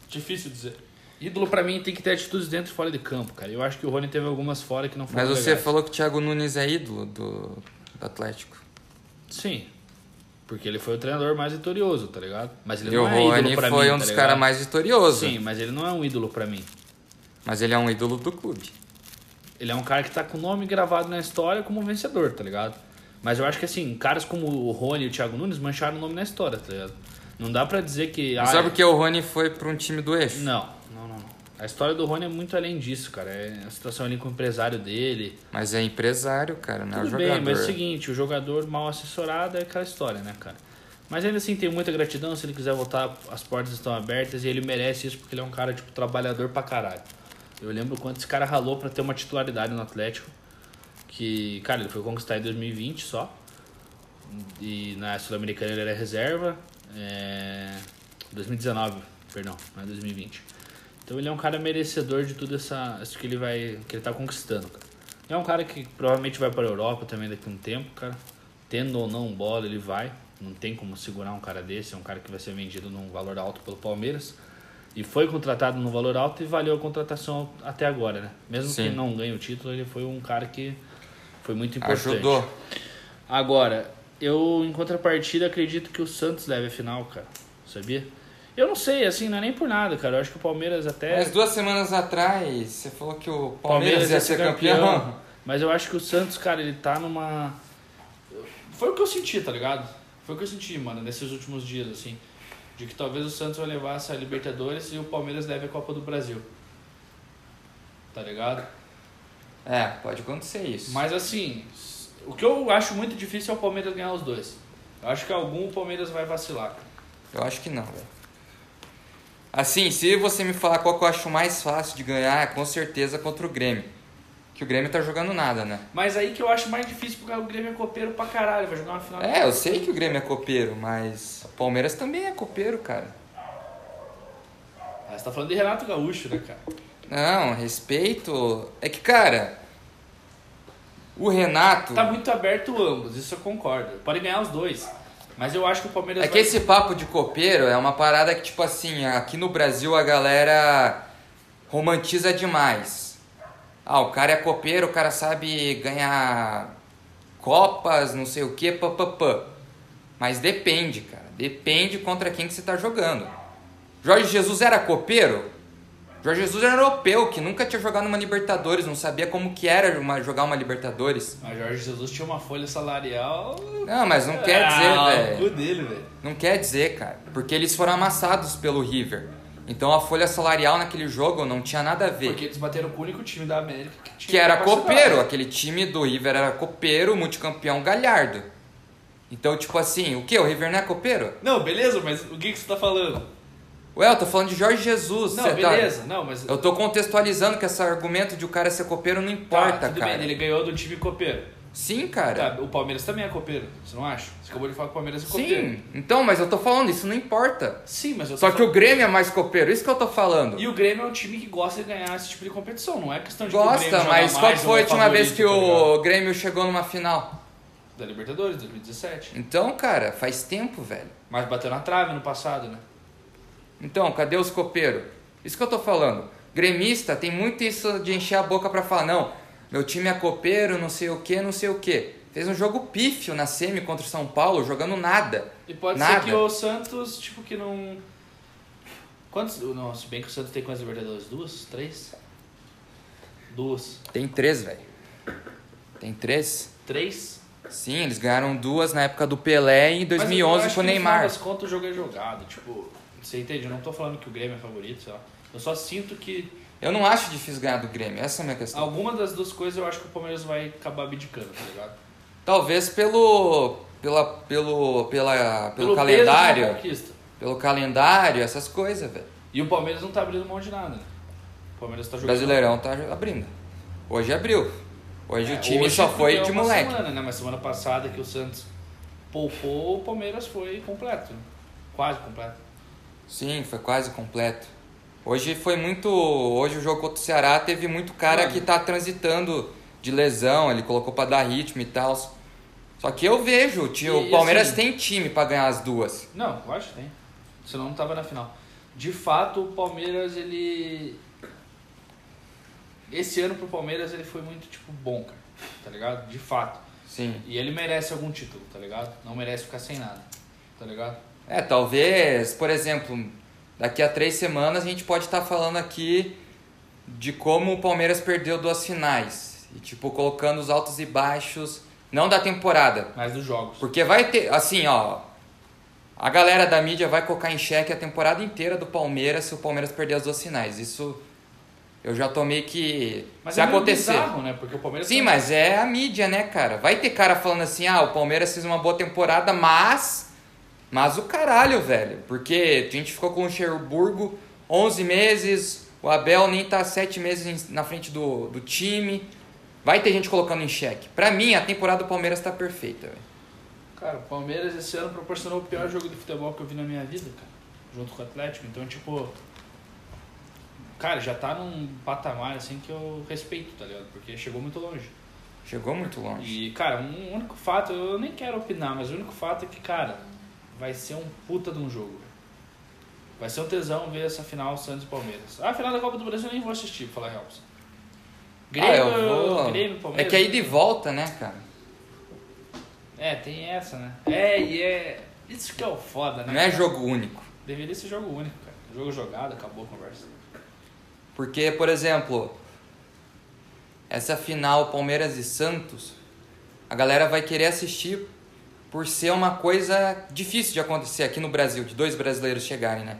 Difícil dizer. Ídolo para mim tem que ter atitudes dentro e fora de campo, cara. Eu acho que o Rony teve algumas fora que não foram Mas você legais. falou que o Thiago Nunes é ídolo do, do Atlético. Sim. Porque ele foi o treinador mais vitorioso, tá ligado? Mas ele e não o é Rony ídolo pra foi mim, um dos tá caras mais vitoriosos. Sim, mas ele não é um ídolo para mim. Mas ele é um ídolo do clube. Ele é um cara que tá com o nome gravado na história como vencedor, tá ligado? Mas eu acho que assim, caras como o Rony e o Thiago Nunes mancharam o nome na história, tá ligado? Não dá pra dizer que. Ah, sabe porque o Rony foi pra um time do eixo? Não. A história do Rony é muito além disso, cara. É a situação ali com o empresário dele. Mas é empresário, cara, não Tudo é jogador. bem, mas é o seguinte, o jogador mal assessorado é aquela história, né, cara? Mas ainda assim, tem muita gratidão. Se ele quiser voltar, as portas estão abertas e ele merece isso porque ele é um cara, tipo, trabalhador pra caralho. Eu lembro quanto esse cara ralou pra ter uma titularidade no Atlético. Que, cara, ele foi conquistar em 2020 só. E na Sul-Americana ele era reserva. É... 2019, perdão, não é 2020. Então ele é um cara merecedor de tudo essa, isso que ele vai, que ele tá conquistando, cara. É um cara que provavelmente vai para a Europa também daqui a um tempo, cara. Tendo ou não bola, ele vai. Não tem como segurar um cara desse, é um cara que vai ser vendido num valor alto pelo Palmeiras. E foi contratado num valor alto e valeu a contratação até agora, né? Mesmo Sim. que não ganhe o título, ele foi um cara que foi muito importante. Ajudou. Agora, eu em contrapartida acredito que o Santos leve a final, cara. Sabia? Eu não sei, assim, não é nem por nada, cara. Eu acho que o Palmeiras até. Mas duas semanas atrás, você falou que o Palmeiras, Palmeiras ia ser campeão. campeão. Mas eu acho que o Santos, cara, ele tá numa. Foi o que eu senti, tá ligado? Foi o que eu senti, mano, nesses últimos dias, assim. De que talvez o Santos vai levar essa Libertadores e o Palmeiras leve a Copa do Brasil. Tá ligado? É, pode acontecer isso. Mas assim, o que eu acho muito difícil é o Palmeiras ganhar os dois. Eu acho que algum o Palmeiras vai vacilar. Eu acho que não, velho. Assim, se você me falar qual que eu acho mais fácil de ganhar, é com certeza contra o Grêmio. Que o Grêmio tá jogando nada, né? Mas aí que eu acho mais difícil porque o Grêmio é copeiro pra caralho, vai jogar uma final. É, eu sei que o Grêmio é copeiro, mas o Palmeiras também é copeiro, cara. Mas tá falando de Renato Gaúcho, né, cara? Não, respeito. É que, cara, o Renato. Tá muito aberto ambos, isso eu concordo. Pode ganhar os dois. Mas eu acho que o Palmeiras. É vai... que esse papo de copeiro é uma parada que, tipo assim, aqui no Brasil a galera romantiza demais. Ah, o cara é copeiro, o cara sabe ganhar copas, não sei o que, papapã. Mas depende, cara. Depende contra quem que você tá jogando. Jorge Jesus era copeiro? Jorge Jesus era europeu, que nunca tinha jogado uma Libertadores, não sabia como que era uma, jogar uma Libertadores. Mas Jorge Jesus tinha uma folha salarial. Não, mas não quer dizer, ah, velho. Não quer dizer, cara. Porque eles foram amassados pelo River. Então a folha salarial naquele jogo não tinha nada a ver. Porque eles bateram com o único time da América que tinha que era copeiro, aquele time do River era copeiro, multicampeão galhardo. Então, tipo assim, o que? O River não é copeiro? Não, beleza, mas o que, que você tá falando? Ué, eu tô falando de Jorge Jesus. Não, tá- beleza, não, mas. Eu tô contextualizando que esse argumento de o cara ser copeiro não Tá, importa, tudo cara. bem, ele ganhou do time copeiro. Sim, cara. Tá, o Palmeiras também é copeiro, você não acha? Você acabou de falar que o Palmeiras é copeiro. Sim. Então, mas eu tô falando, isso não importa. Sim, mas eu tô Só que o Grêmio é mais copeiro, isso que eu tô falando. E o Grêmio é um time que gosta de ganhar esse tipo de competição, não é questão de que Gosta, joga mas qual foi ou a é última vez que tá o Grêmio chegou numa final? Da Libertadores, 2017. Então, cara, faz tempo, velho. Mas bateu na trave no passado, né? Então, cadê os copeiros? Isso que eu tô falando. Gremista tem muito isso de encher a boca pra falar, não, meu time é copeiro, não sei o que, não sei o que. Fez um jogo pífio na semi contra o São Paulo, jogando nada. E pode Nada. ser que o Santos, tipo, que não. Quantos. Não, se bem que o Santos tem quantas Libertadores? Duas? Três? Duas. Tem três, velho. Tem três? Três? Sim, eles ganharam duas na época do Pelé e em Mas eu 2011 acho com o que No Neymar. final das contas, o jogo é jogado. Tipo, você entende? Eu não tô falando que o Grêmio é favorito, sei lá. Eu só sinto que Eu não acho difícil ganhar do Grêmio, essa é a minha questão. alguma das duas coisas eu acho que o Palmeiras vai acabar abdicando, tá ligado? Talvez pelo pela pelo pela pelo, peso da calendário, pelo calendário, essas coisas, velho. E o Palmeiras não tá abrindo mão de nada, né? O Palmeiras tá O jogando. Brasileirão tá abrindo. Hoje abriu. Hoje É, o time hoje só foi de moleque. Semana, né? Mas semana passada que o Santos poupou, o Palmeiras foi completo. Né? Quase completo. Sim, foi quase completo. Hoje foi muito. Hoje o jogo contra o Ceará teve muito cara Mano. que tá transitando de lesão, ele colocou pra dar ritmo e tal. Só que eu vejo, o time- E- o Palmeiras assim- tem time pra ganhar as duas. Não, eu acho que tem. Senão não tava na final. De fato, o Palmeiras, ele. Esse ano pro Palmeiras ele foi muito, tipo, bom, cara. Tá ligado? De fato. Sim. E ele merece algum título, tá ligado? Não merece ficar sem nada. Tá ligado? É, talvez, por exemplo, daqui a três semanas a gente pode estar falando aqui de como o Palmeiras perdeu duas finais. E, tipo, colocando os altos e baixos, não da temporada. Mais dos jogos. Porque vai ter, assim, ó. A galera da mídia vai colocar em xeque a temporada inteira do Palmeiras se o Palmeiras perder as duas finais. Isso eu já tomei que. Mas se é acontecer. bizarro, né? Porque o Palmeiras Sim, mas é a mídia, né, cara? Vai ter cara falando assim, ah, o Palmeiras fez uma boa temporada, mas. Mas o caralho, velho. Porque a gente ficou com o Luxemburgo 11 meses, o Abel nem tá 7 meses na frente do, do time. Vai ter gente colocando em xeque. Pra mim, a temporada do Palmeiras tá perfeita, velho. Cara, o Palmeiras esse ano proporcionou o pior jogo de futebol que eu vi na minha vida, cara. Junto com o Atlético. Então, tipo. Cara, já tá num patamar assim que eu respeito, tá ligado? Porque chegou muito longe. Chegou muito longe. E, cara, um único fato, eu nem quero opinar, mas o único fato é que, cara, vai ser um puta de um jogo. Vai ser um tesão ver essa final Santos e Palmeiras. Ah, a final da Copa do Brasil eu nem vou assistir, pra falar a real. Grêmio, ah, vou... Grêmio, É Palmeiras. que aí de volta, né, cara? É, tem essa, né? É, e é. Isso que é o foda, né? Não é cara? jogo único. Deveria ser jogo único, cara. Jogo jogado, acabou a conversa. Porque, por exemplo, essa final Palmeiras e Santos, a galera vai querer assistir por ser uma coisa difícil de acontecer aqui no Brasil, de dois brasileiros chegarem, né?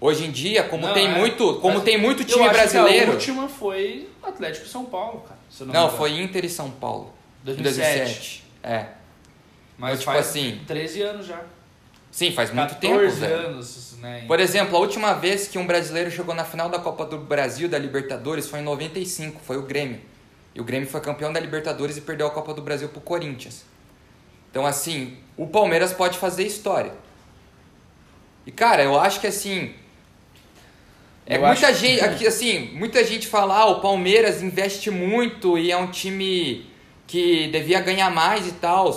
Hoje em dia, como Não, tem é. muito, como tem muito eu time brasileiro. a última foi Atlético São Paulo, cara. Não, engano. foi Inter e São Paulo. em 2007. 2007. É. Mas tipo faz assim, 13 anos já. Sim, faz muito 14 tempo, velho. anos, né? Por exemplo, a última vez que um brasileiro chegou na final da Copa do Brasil da Libertadores foi em 95, foi o Grêmio. E o Grêmio foi campeão da Libertadores e perdeu a Copa do Brasil pro Corinthians. Então, assim, o Palmeiras pode fazer história. E, cara, eu acho que, assim... É Eu muita gente, aqui, assim, muita gente fala, ah, o Palmeiras investe muito e é um time que devia ganhar mais e tal.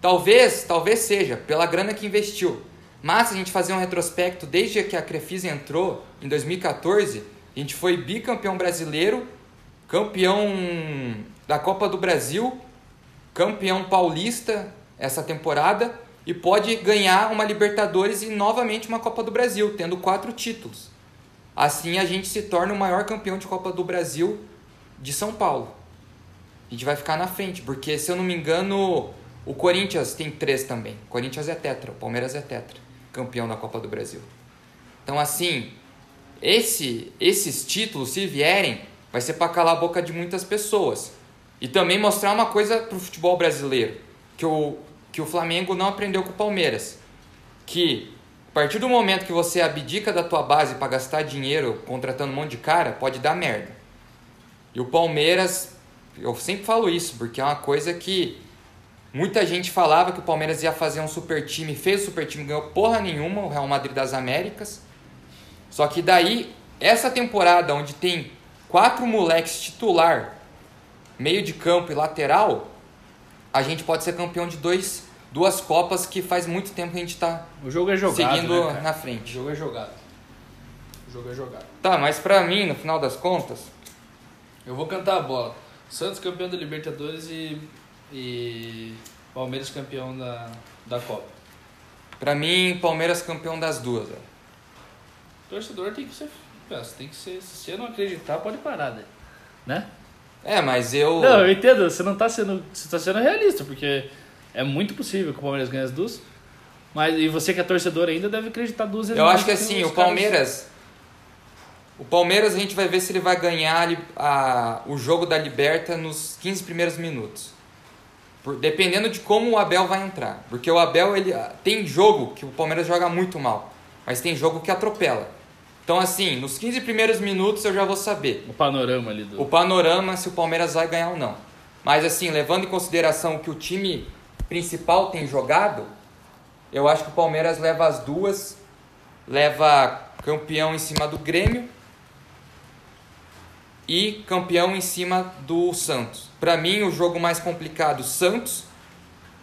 Talvez, talvez seja, pela grana que investiu. Mas se a gente fazer um retrospecto, desde que a Crefisa entrou, em 2014, a gente foi bicampeão brasileiro, campeão da Copa do Brasil, campeão paulista essa temporada e pode ganhar uma Libertadores e novamente uma Copa do Brasil, tendo quatro títulos. Assim a gente se torna o maior campeão de Copa do Brasil de São Paulo. A gente vai ficar na frente, porque se eu não me engano, o Corinthians tem três também. O Corinthians é tetra, o Palmeiras é tetra, campeão da Copa do Brasil. Então assim, esse, esses títulos, se vierem, vai ser para calar a boca de muitas pessoas. E também mostrar uma coisa pro futebol brasileiro, que o, que o Flamengo não aprendeu com o Palmeiras. Que a partir do momento que você abdica da tua base para gastar dinheiro contratando um monte de cara, pode dar merda. E o Palmeiras, eu sempre falo isso, porque é uma coisa que muita gente falava que o Palmeiras ia fazer um super time, fez o super time, ganhou porra nenhuma, o Real Madrid das Américas. Só que daí, essa temporada onde tem quatro moleques titular, meio de campo e lateral, a gente pode ser campeão de dois, duas Copas que faz muito tempo que a gente está O jogo é jogado. seguindo né, na O frente. jogo é jogado. O jogo é jogado. Tá, mas pra mim, no final das contas, Eu vou cantar a bola. Santos campeão da Libertadores e, e Palmeiras campeão da, da Copa. pra mim, Palmeiras campeão das duas. velho. Torcedor tem que ser. tem que ser. Se você não acreditar, pode parar, né? né? É, mas eu. Não, eu entendo, você não tá sendo. Você tá sendo realista, porque é muito possível que o Palmeiras ganhe as duas. Mas e você que é torcedor ainda deve acreditar duas vezes Eu acho que os assim, o caras- Palmeiras. O Palmeiras a gente vai ver se ele vai ganhar a a- o jogo da Liberta nos 15 primeiros minutos. Por- dependendo de como o Abel vai entrar. Porque o Abel, ele tem jogo que o Palmeiras joga muito mal. Mas tem jogo que atropela. Então, assim, nos 15 primeiros minutos eu já vou saber O panorama ali do. o panorama se o Palmeiras vai ganhar ou não. Mas assim, levando em consideração que o time principal tem jogado, eu acho que o Palmeiras leva as duas, leva campeão em cima do Grêmio e campeão em cima do Santos. Para mim, o jogo mais complicado, Santos,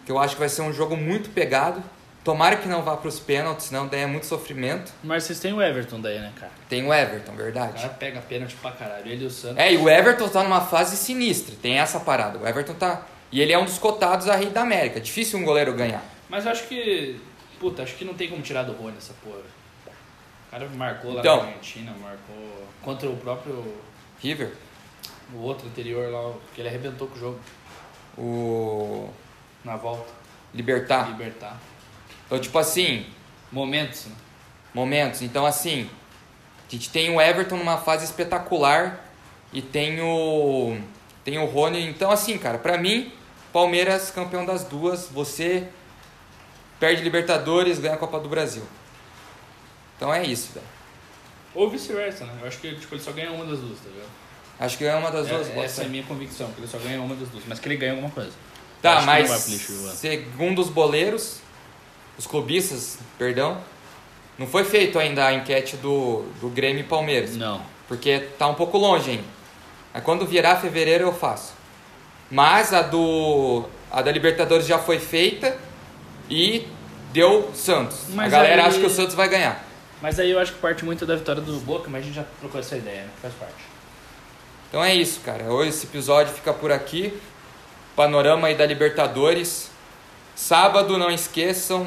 que eu acho que vai ser um jogo muito pegado. Tomara que não vá para os pênaltis, senão daí é muito sofrimento. Mas vocês têm o Everton daí, né, cara? Tem o Everton, O verdade. cara pega pênalti pra caralho. Ele e o Santos. É, e o Everton tá numa fase sinistra, tem essa parada. O Everton tá. E ele é um dos cotados a rei da América. Difícil um goleiro ganhar. Mas eu acho que. Puta, acho que não tem como tirar do Rony essa porra. O cara marcou lá Então. na Argentina, marcou contra o próprio. River, O outro anterior lá, que ele arrebentou com o jogo o na volta. Libertar. Libertar. Então, tipo assim, Momentos, né? momentos. Então, assim, a gente tem o Everton numa fase espetacular e tem o tem o Rony. Então, assim, cara, pra mim, Palmeiras campeão das duas, você perde Libertadores, ganha a Copa do Brasil. Então é isso, velho. Ou vice-versa, né? Eu acho que tipo, ele só ganha uma das duas, tá ligado? Acho que é uma das duas. É- pode essa é a minha convicção, que ele só ganha uma das duas. Mas que ele ganha alguma coisa. Tá, mas segundo os boleiros, os clubistas, perdão, não foi feito ainda a enquete do, do Grêmio e Palmeiras, Não. porque tá um pouco longe ainda. Aí quando virar fevereiro eu faço. Mas a do a da Libertadores já foi feita e deu Santos. a Mas galera aí- acha que o Santos vai ganhar. Mas aí eu acho que parte muito da vitória do Boca, mas a gente já trocou essa ideia, né? Faz parte. Então é isso, cara. Hoje esse episódio fica por aqui. Panorama aí da Libertadores. Sábado, não esqueçam,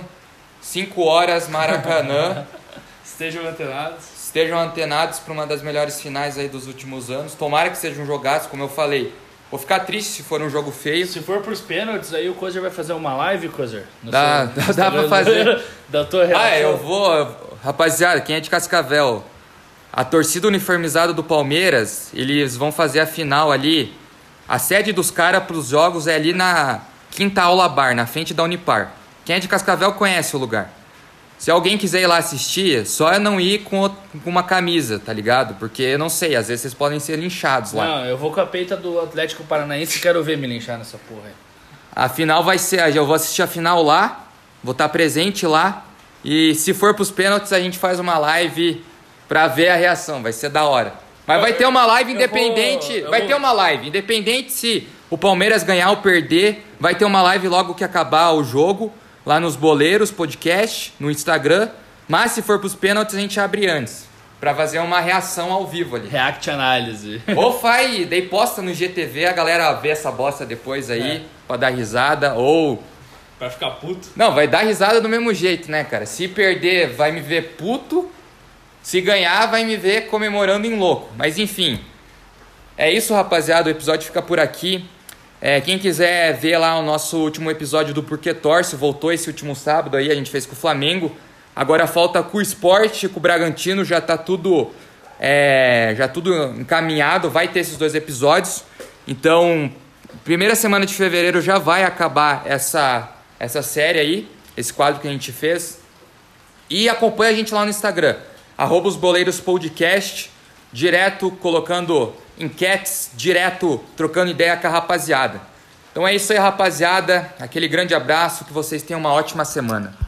5 horas, Maracanã. Estejam antenados. Estejam antenados para uma das melhores finais aí dos últimos anos. Tomara que seja um jogaço, como eu falei. Vou ficar triste se for um jogo feio. Se for pros pênaltis, aí o Cozer vai fazer uma live, Cozer? Dá- dá- dá pra fazer. da tua relação. Ah, eu vou. Rapaziada, quem é de Cascavel? A torcida uniformizada do Palmeiras, eles vão fazer a final ali. A sede dos caras pros jogos é ali na Quinta Aula Bar, na frente da Unipar. Quem é de Cascavel conhece o lugar. Se alguém quiser ir lá assistir, só é não ir com, uma camisa, tá ligado? Porque eu não sei, às vezes vocês podem ser linchados lá. Não, eu vou com a peita do Atlético Paranaense e quero ver me linchar nessa porra aí. A final vai ser. Eu vou assistir a final lá, vou estar presente lá. E se for pros pênaltis, a gente faz uma live pra ver a reação. Vai ser da hora. Mas vai ter uma live eu independente. vou- eu vai vou- ter uma live. Independente se o Palmeiras ganhar ou perder, vai ter uma live logo que acabar o jogo. Lá nos Boleiros Podcast, no Instagram. Mas se for pros pênaltis, a gente abre antes. Pra fazer uma reação ao vivo ali. React análise. Ou faz, daí posta no GTV, a galera vê essa bosta depois aí, É. pra dar risada. Ou Pra ficar puto. não, vai dar risada do mesmo jeito, né, cara? Se perder, vai me ver puto. Se ganhar, vai me ver comemorando em louco. Mas enfim. É isso, rapaziada. O episódio fica por aqui. É, quem quiser ver lá o nosso último episódio do Porquê Torce, voltou esse último sábado aí, a gente fez com o Flamengo. Agora falta com o Sport, com o Bragantino, já tá tudo é, já tudo encaminhado, vai ter esses dois episódios. Então, primeira semana de fevereiro já vai acabar essa, essa série aí, esse quadro que a gente fez. E acompanha a gente lá no Instagram, arroba os boleiros podcast, direto colocando enquetes, direto trocando ideia com a rapaziada. Então é isso aí, rapaziada. Aquele grande abraço, que vocês tenham uma ótima semana.